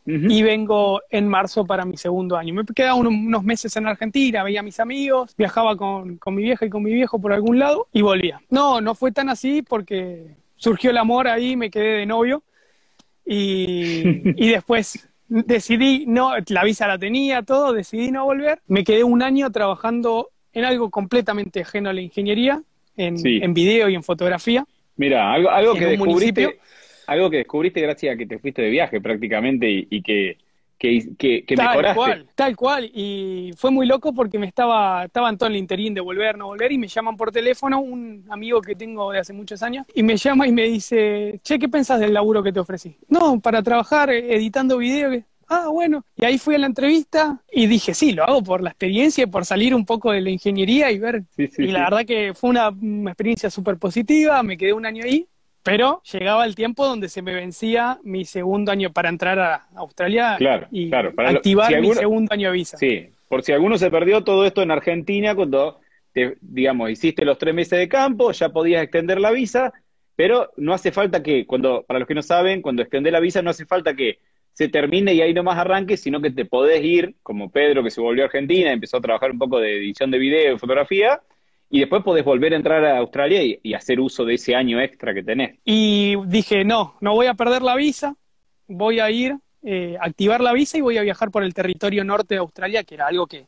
y vengo en marzo para mi segundo año. Me quedaba unos, meses en Argentina, veía a mis amigos, viajaba con, mi vieja y con mi viejo por algún lado y volvía. No, no fue tan así porque surgió el amor ahí, me quedé de novio y, y después decidí, no, la visa la tenía, todo, decidí no volver. Me quedé un año trabajando en algo completamente ajeno a la ingeniería, en, en video y en fotografía. Mira, algo, algo que descubriste, algo que descubriste gracias a que te fuiste de viaje prácticamente y, que, que, que, tal mejoraste. Cual, tal cual, y fue muy loco porque me estaba, estaba en todo el interín de volver, no volver, y me llaman por teléfono un amigo que tengo de hace muchos años, y me llama y me dice, che, ¿qué pensás del laburo que te ofrecí? No, para trabajar editando videos. Ah, bueno. Y ahí fui a la entrevista y dije, sí, lo hago por la experiencia, por salir un poco de la ingeniería y ver. y la verdad que fue una, una experiencia súper positiva, me quedé un año ahí pero llegaba el tiempo donde se me vencía mi segundo año para entrar a Australia y para activar mi segundo año de visa. Sí, por si alguno se perdió todo esto en Argentina, cuando, te, digamos, hiciste los tres meses de campo, ya podías extender la visa, pero no hace falta que, cuando para los que no saben, cuando extendés la visa no hace falta que se termine y ahí nomás arranques, sino que te podés ir, como Pedro que se volvió a Argentina, empezó a trabajar un poco de edición de video y fotografía, y después podés volver a entrar a Australia y, hacer uso de ese año extra que tenés. Y dije, no, no voy a perder la visa, voy a ir, eh, activar la visa y voy a viajar por el territorio norte de Australia, que era algo que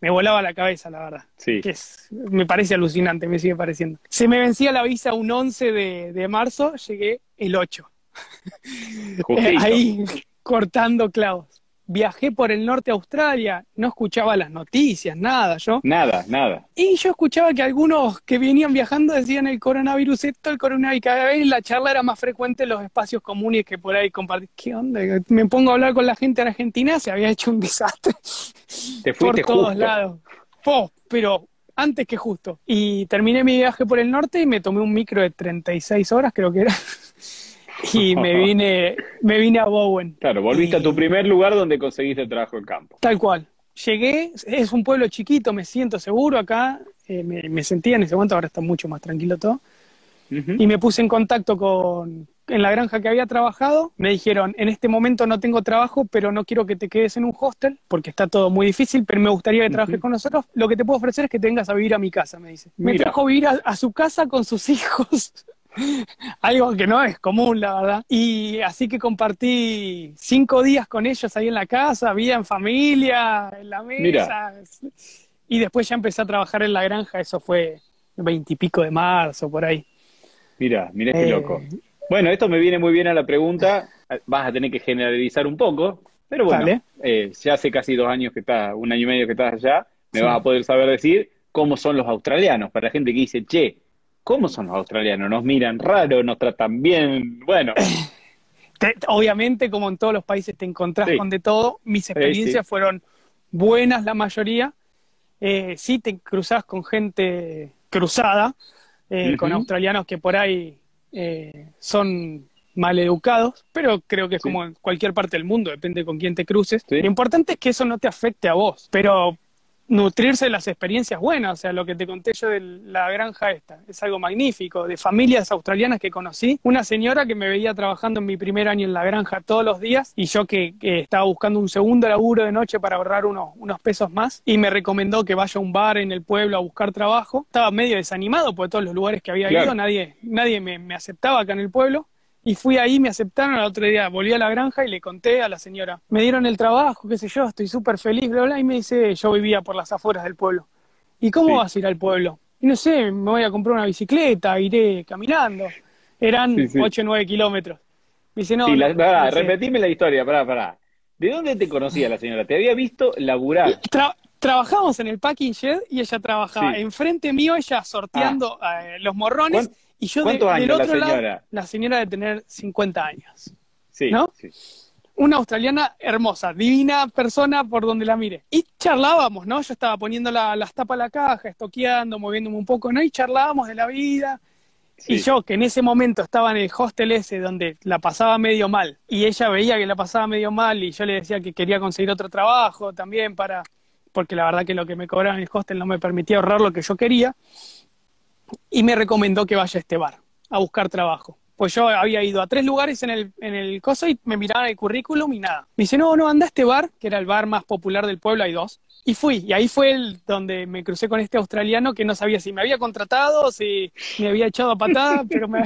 me volaba la cabeza, la verdad. Sí. Que es, me parece alucinante, me sigue pareciendo. Se me vencía la visa un 11 de, de marzo, llegué el 8. Ahí cortando clavos viajé por el norte de Australia, no escuchaba las noticias, nada, yo. Nada, nada. Y yo escuchaba que algunos que venían viajando decían el coronavirus esto, el coronavirus, cada vez la charla era más frecuente en los espacios comunes que por ahí compartir. ¿Qué onda? Me pongo a hablar con la gente en Argentina, se había hecho un desastre. Te fuiste por todos lados. pero antes que justo. Y terminé mi viaje por el norte y me tomé un micro de 36 horas, creo que era y me vine, me vine a Bowen. Claro, volviste a tu primer lugar donde conseguiste trabajo en campo. Tal cual. Llegué, es un pueblo chiquito, me siento seguro acá, eh, me, sentía en ese momento, ahora está mucho más tranquilo todo. Y me puse en contacto con, en la granja que había trabajado, me dijeron, en este momento no tengo trabajo, pero no quiero que te quedes en un hostel, porque está todo muy difícil, pero me gustaría que trabajes con nosotros. Lo que te puedo ofrecer es que te vengas a vivir a mi casa, me dice. Me trajo a vivir a, su casa con sus hijos. Algo que no es común, la verdad. Y así que compartí cinco días con ellos ahí en la casa, vida en familia, en la mesa. Y después ya empecé a trabajar en la granja, eso fue veintipico de marzo, por ahí. Mira, mira qué loco. Eh, bueno, esto me viene muy bien a la pregunta. Vas a tener que generalizar un poco, pero bueno, eh, ya hace casi dos años que estás, un año y medio que estás allá, me vas a poder saber decir cómo son los australianos, para la gente que dice, che, ¿Cómo son los australianos? ¿Nos miran raro? ¿Nos tratan bien? Bueno. obviamente, como en todos los países, te encontrás con de todo. Mis experiencias fueron buenas, la mayoría. Eh, sí te cruzás con gente cruzada, eh, con australianos que por ahí eh, son maleducados, pero creo que es como en cualquier parte del mundo, depende con quién te cruces. Lo importante es que eso no te afecte a vos, pero nutrirse de las experiencias buenas, o sea, lo que te conté yo de la granja esta, es algo magnífico, de familias australianas que conocí, una señora que me veía trabajando en mi primer año en la granja todos los días y yo que, estaba buscando un segundo laburo de noche para ahorrar unos, unos pesos más y me recomendó que vaya a un bar en el pueblo a buscar trabajo, estaba medio desanimado por todos los lugares que había ido, nadie, nadie me, me aceptaba acá en el pueblo y fui ahí, me aceptaron, al otro día volví a la granja y le conté a la señora. Me dieron el trabajo, qué sé yo, estoy súper feliz, bla, bla. Y me dice, yo vivía por las afueras del pueblo. ¿Y cómo vas a ir al pueblo? Y no sé, me voy a comprar una bicicleta, iré caminando. Eran 8 o 9 kilómetros. Me dice, no. la, repetime la historia, pará, pará. ¿De dónde te conocía la señora? ¿Te había visto laburar? trabajamos en el packing shed y ella trabajaba enfrente mío, ella sorteando ah. eh, los morrones y yo ¿Cuántos años del otro la señora? Lado, la señora de tener 50 años. Sí, ¿no? sí. Una australiana hermosa, divina persona por donde la mire. Y charlábamos, ¿no? Yo estaba poniendo las tapas a la caja, estoqueando, moviéndome un poco, ¿no? Y charlábamos de la vida. Y yo, que en ese momento estaba en el hostel ese donde la pasaba medio mal, y ella veía que la pasaba medio mal, y yo le decía que quería conseguir otro trabajo también para, porque la verdad que lo que me cobraban en el hostel no me permitía ahorrar lo que yo quería y me recomendó que vaya a este bar a buscar trabajo. Pues yo había ido a tres lugares en el, en el coso y me miraban el currículum y nada. Me dice, no, no, anda a este bar, que era el bar más popular del pueblo, hay dos. Y fui, y ahí fue el donde me crucé con este australiano que no sabía si me había contratado, si me había echado a patada, pero me,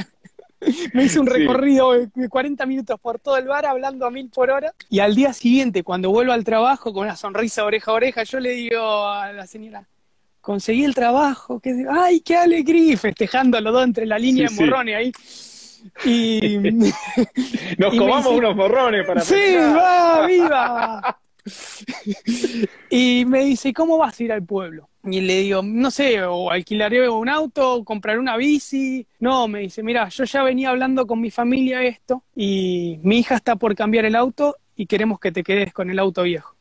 me hice un recorrido de 40 minutos por todo el bar hablando a mil por hora. Y al día siguiente, cuando vuelvo al trabajo con una sonrisa oreja a oreja, yo le digo a la señora, conseguí el trabajo, que ¡ay, qué alegría! Festejando los dos entre la línea de morrones ahí. Y nos comamos unos morrones para Sí, va, viva. y me dice, ¿cómo vas a ir al pueblo? Y le digo, no sé, o alquilaré un auto, o compraré una bici. No, me dice, mira, yo ya venía hablando con mi familia esto y mi hija está por cambiar el auto y queremos que te quedes con el auto viejo.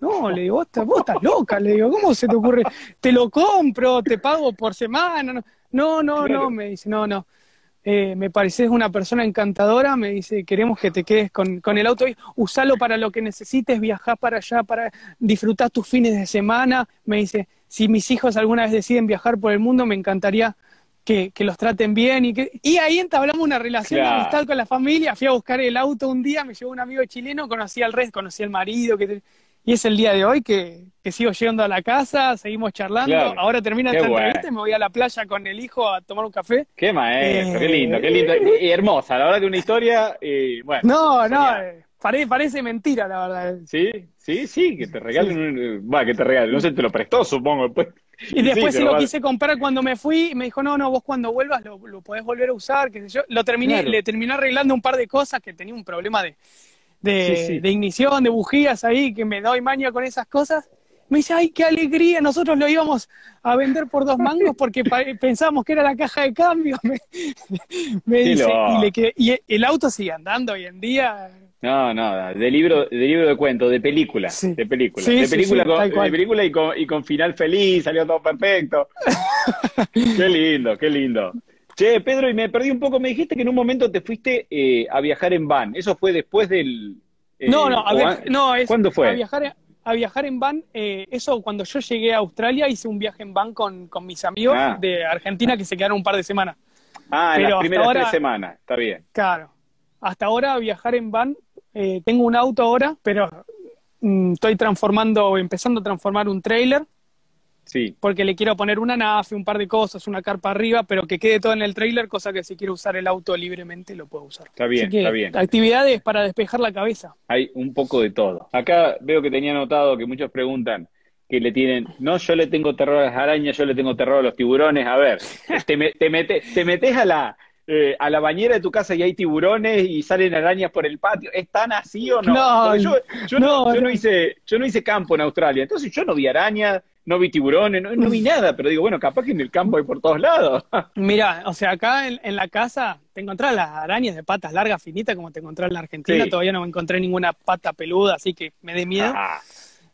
No, le digo, vos estás, loca, le digo, ¿cómo se te ocurre? Te lo compro, te pago por semana. No, no, no, me dice, no, no. Eh, me pareces una persona encantadora, me dice, queremos que te quedes con, con el auto, usalo para lo que necesites, viajar para allá, para disfrutar tus fines de semana. Me dice, si mis hijos alguna vez deciden viajar por el mundo, me encantaría que, los traten bien. Y, que, y ahí entablamos una relación de amistad con la familia. Fui a buscar el auto un día, me llevó un amigo chileno, conocí al resto, conocí al marido, que y es el día de hoy que, sigo llegando a la casa, seguimos charlando. Ahora termina esta entrevista y me voy a la playa con el hijo a tomar un café. Qué maestro, qué lindo, qué lindo. Y, hermosa, la verdad que una historia, y bueno. No, no, parece, parece mentira, la verdad. Sí, Sí, sí, que te regalen, va, que te regalen, no sé, te lo prestó, supongo. Después. Y después se lo, quise comprar cuando me fui y me dijo, no, no, vos cuando vuelvas lo, lo podés volver a usar, qué sé yo. Lo terminé, le terminé arreglando un par de cosas que tenía un problema de, de, de ignición, de bujías ahí, que me doy maña con esas cosas me dice, ay, qué alegría, nosotros lo íbamos a vender por dos mangos porque pensábamos que era la caja de cambio. Me, dice, y, el auto sigue andando hoy en día. No, no, de libro de, libro de cuento, de película, de película, de película, con, de película y, con, y con final feliz, salió todo perfecto. qué lindo, qué lindo. Che, Pedro, y me perdí un poco, me dijiste que en un momento te fuiste eh, a viajar en van, ¿eso fue después del...? Eh, no, no, a ver, no, es ¿Cuándo fue? A viajar, a viajar en van, eh, eso cuando yo llegué a Australia hice un viaje en van con, mis amigos ah. de Argentina que se quedaron un par de semanas. Ah, en las primeras tres semanas, está bien. Claro. Hasta ahora viajar en van, eh, tengo un auto ahora, pero mm, estoy transformando, empezando a transformar un trailer porque le quiero poner una nafe, un par de cosas, una carpa arriba, pero que quede todo en el trailer, cosa que si quiero usar el auto libremente lo puedo usar. Está bien, está bien. Actividades para despejar la cabeza. Hay un poco de todo. Acá veo que tenía notado que muchos preguntan que le tienen, no, yo le tengo terror a las arañas, yo le tengo terror a los tiburones. A ver, te, te, metes, te metes a la, eh, a la bañera de tu casa y hay tiburones y salen arañas por el patio. ¿Es tan así o no? No, yo, no, yo no, hice, yo no hice campo en Australia, entonces yo no vi arañas, no vi tiburones, no, vi nada, pero digo, bueno, capaz que en el campo hay por todos lados. Mira, o sea, acá en, la casa te encontrás las arañas de patas largas, finitas, como te encontrás en la Argentina. Todavía no me encontré ninguna pata peluda, así que me dé miedo. Ah.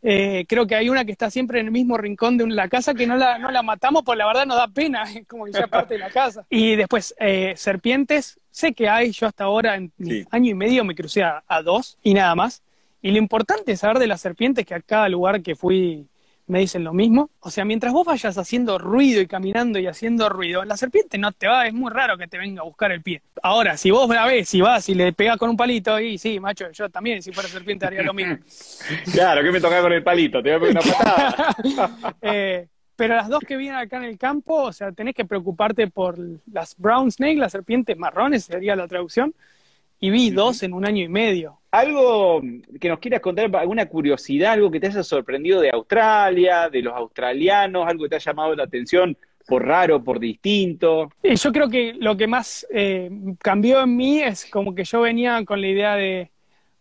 Eh, creo que hay una que está siempre en el mismo rincón de la casa que no la, no la matamos, porque la verdad nos da pena, como que ya parte de la casa. Y después, eh, serpientes, sé que hay, yo hasta ahora en año y medio me crucé a, dos y nada más. Y lo importante es saber de las serpientes que a cada lugar que fui me dicen lo mismo. O sea, mientras vos vayas haciendo ruido y caminando y haciendo ruido, la serpiente no te va, es muy raro que te venga a buscar el pie. Ahora, si vos la ves, si vas y le pegas con un palito, y sí, macho, yo también, si fuera serpiente, haría lo mismo. claro, que me toca con el palito, te voy a pegar una patada. eh, pero las dos que vienen acá en el campo, o sea, tenés que preocuparte por las brown snake, las serpientes marrones, sería la traducción, y vi dos en un año y medio. Algo que nos quieras contar, alguna curiosidad, algo que te haya sorprendido de Australia, de los australianos, algo que te haya llamado la atención por raro, por distinto. Yo creo que lo que más eh, cambió en mí es como que yo venía con la idea de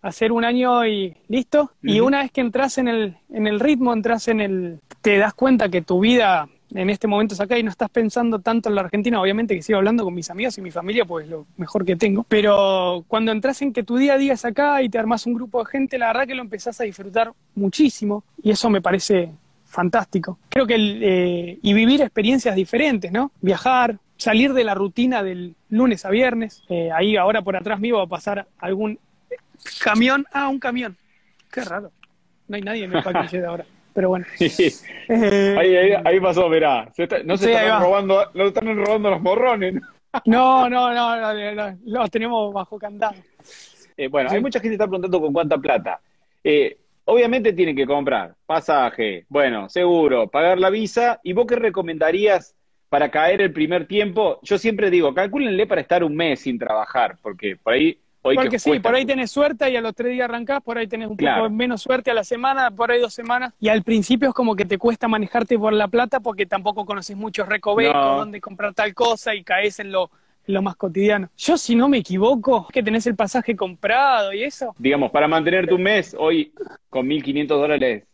hacer un año y listo. Y una vez que entras en el, en el ritmo, entras en el. te das cuenta que tu vida en este momento es acá y no estás pensando tanto en la Argentina, obviamente que sigo hablando con mis amigos y mi familia, pues lo mejor que tengo, pero cuando entras en que tu día a día es acá y te armas un grupo de gente, la verdad que lo empezás a disfrutar muchísimo y eso me parece fantástico. Creo que el, eh, y vivir experiencias diferentes, ¿no? Viajar, salir de la rutina del lunes a viernes, eh, ahí ahora por atrás mío va a pasar algún camión, ah, un camión, qué raro, no hay nadie en el paquete ahora pero bueno. Eh, ahí, pasó, mirá. no se están robando, no están robando los morrones. No, no, no, no, los tenemos bajo candado. Eh, bueno, hay mucha gente que está preguntando con cuánta plata. Eh, obviamente tienen que comprar pasaje, bueno, seguro, pagar la visa. ¿Y vos qué recomendarías para caer el primer tiempo? Yo siempre digo, calcúlenle para estar un mes sin trabajar, porque por ahí porque sí, por ahí tenés suerte y a los tres días arrancás, por ahí tenés un poco menos suerte a la semana, por ahí dos semanas. Y al principio es como que te cuesta manejarte por la plata porque tampoco conoces muchos recovecos, dónde comprar tal cosa y caes en lo, lo más cotidiano. Yo, si no me equivoco, que tenés el pasaje comprado y eso. Digamos, para mantenerte un mes, hoy con 1.500 dólares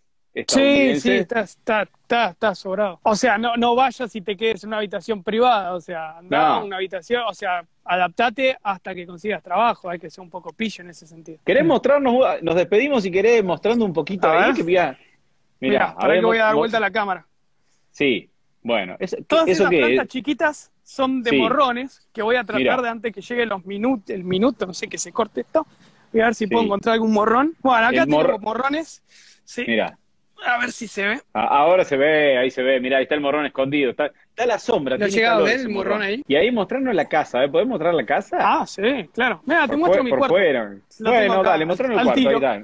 Sí, sí, está, está, está, está, sobrado. O sea, no, no vayas y te quedes en una habitación privada, o sea, anda a una habitación, o sea, adaptate hasta que consigas trabajo, hay que ser un poco pillo en ese sentido. ¿Querés mostrarnos, nos despedimos si querés mostrando un poquito ahí? Que mira, mira, ahora que voy a dar vuelta a la cámara. Sí, bueno. Todas esas plantas chiquitas son de morrones, que voy a tratar de antes que llegue los minutos, el minuto, no sé, que se corte esto, voy a ver si puedo encontrar algún morrón. Bueno, acá tengo morrones. Sí. Mira, a ver si se ve. Ahora se ve, ahí se ve. Mira, ahí está el morrón escondido. Está, está la sombra. ¿No llegado a ver el morrón ahí? Y ahí mostrarnos la casa. ¿eh? ¿Podés mostrar la casa? Ah, sí, claro. Mira, te muestro mi por cuarto. Fuera. Bueno, dale, mostrarnos el cuarto. Ahí está.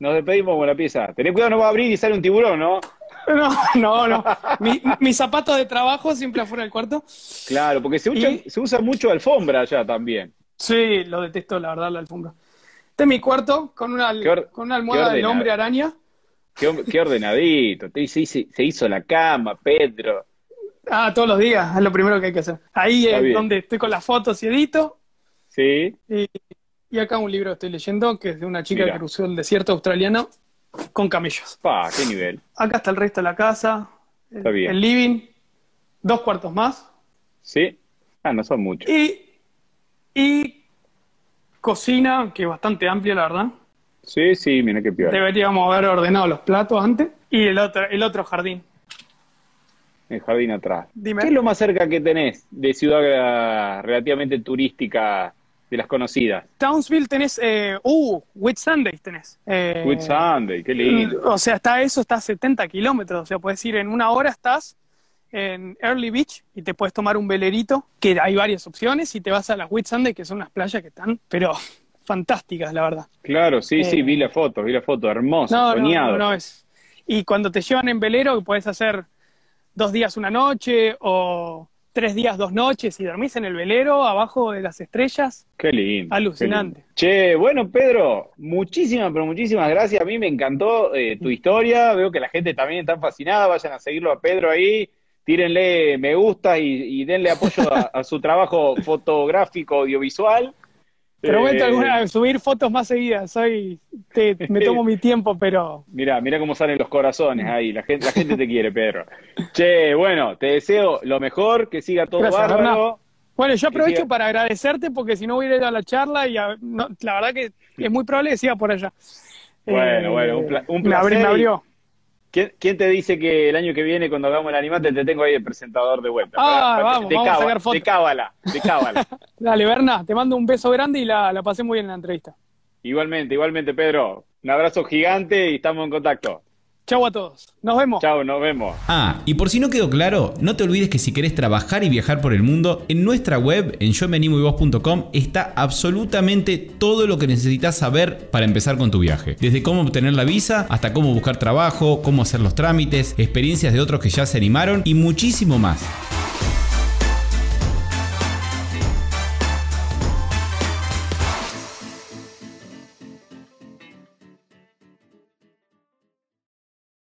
Nos, despedimos con la pieza. Tenés cuidado, no va a abrir y sale un tiburón, ¿no? No, no, no. Mi, mis zapatos de trabajo siempre afuera del cuarto. Claro, porque se usa, se usa mucho alfombra allá también. Sí, lo detesto, la verdad, la alfombra. Este es mi cuarto con una, con una almohada del hombre araña. Qué, ordenadito. Se, hizo la cama, Pedro. Ah, todos los días, es lo primero que hay que hacer. Ahí es donde estoy con las fotos y edito. Sí. Y, acá un libro que estoy leyendo que es de una chica que cruzó el desierto australiano con camellos. Pa, qué nivel. Acá está el resto de la casa. El, living. Dos cuartos más. Sí. Ah, no son muchos. Y, y cocina, que es bastante amplia, la verdad. Sí, sí, mira qué peor. Deberíamos haber ordenado los platos antes. Y el otro, el otro jardín. El jardín atrás. Dime. ¿Qué es lo más cerca que tenés de ciudad relativamente turística de las conocidas? Townsville tenés, eh, uh, Whitsunday tenés. Eh, Whitsunday, qué lindo. O sea, está eso, está a 70 kilómetros. O sea, puedes ir en una hora, estás en Early Beach y te puedes tomar un velerito, que hay varias opciones, y te vas a las Whitsunday, que son unas playas que están, pero fantásticas, la verdad. Claro, sí, sí, vi la foto, vi la foto, hermoso, no, soñado. No, no, es. Y cuando te llevan en velero, puedes hacer dos días una noche o tres días dos noches y dormís en el velero abajo de las estrellas. Qué lindo. Alucinante. Che, bueno, Pedro, muchísimas, pero muchísimas gracias. A mí me encantó eh, tu historia. Veo que la gente también está fascinada. Vayan a seguirlo a Pedro ahí. Tírenle me gusta y, denle apoyo a su trabajo fotográfico audiovisual. Prometo eh, alguna subir fotos más seguidas. Soy, me tomo mi tiempo, pero. Mira, mira cómo salen los corazones ahí. La gente, la gente te quiere, Pedro. Che, bueno, te deseo lo mejor, que siga todo bárbaro. Bueno, yo aprovecho para agradecerte porque si no hubiera ido a la charla y la verdad que es muy probable que siga por allá. Bueno, bueno, un, un placer. Me abrió. ¿Quién, te dice que el año que viene, cuando hagamos el animate, te tengo ahí el presentador de vuelta? Ah, vamos, vamos a sacar fotos. De cábala, de cábala. Dale, Berna, te mando un beso grande y la, la pasé muy bien en la entrevista. Igualmente, igualmente, Pedro. Un abrazo gigante y estamos en contacto. Chau a todos. Nos vemos. Chau, nos vemos. Ah, y por si no quedó claro, no te olvides que si querés trabajar y viajar por el mundo, en nuestra web, en yomenimoyvos.com, está absolutamente todo lo que necesitas saber para empezar con tu viaje. Desde cómo obtener la visa, hasta cómo buscar trabajo, cómo hacer los trámites, experiencias de otros que ya se animaron y muchísimo más.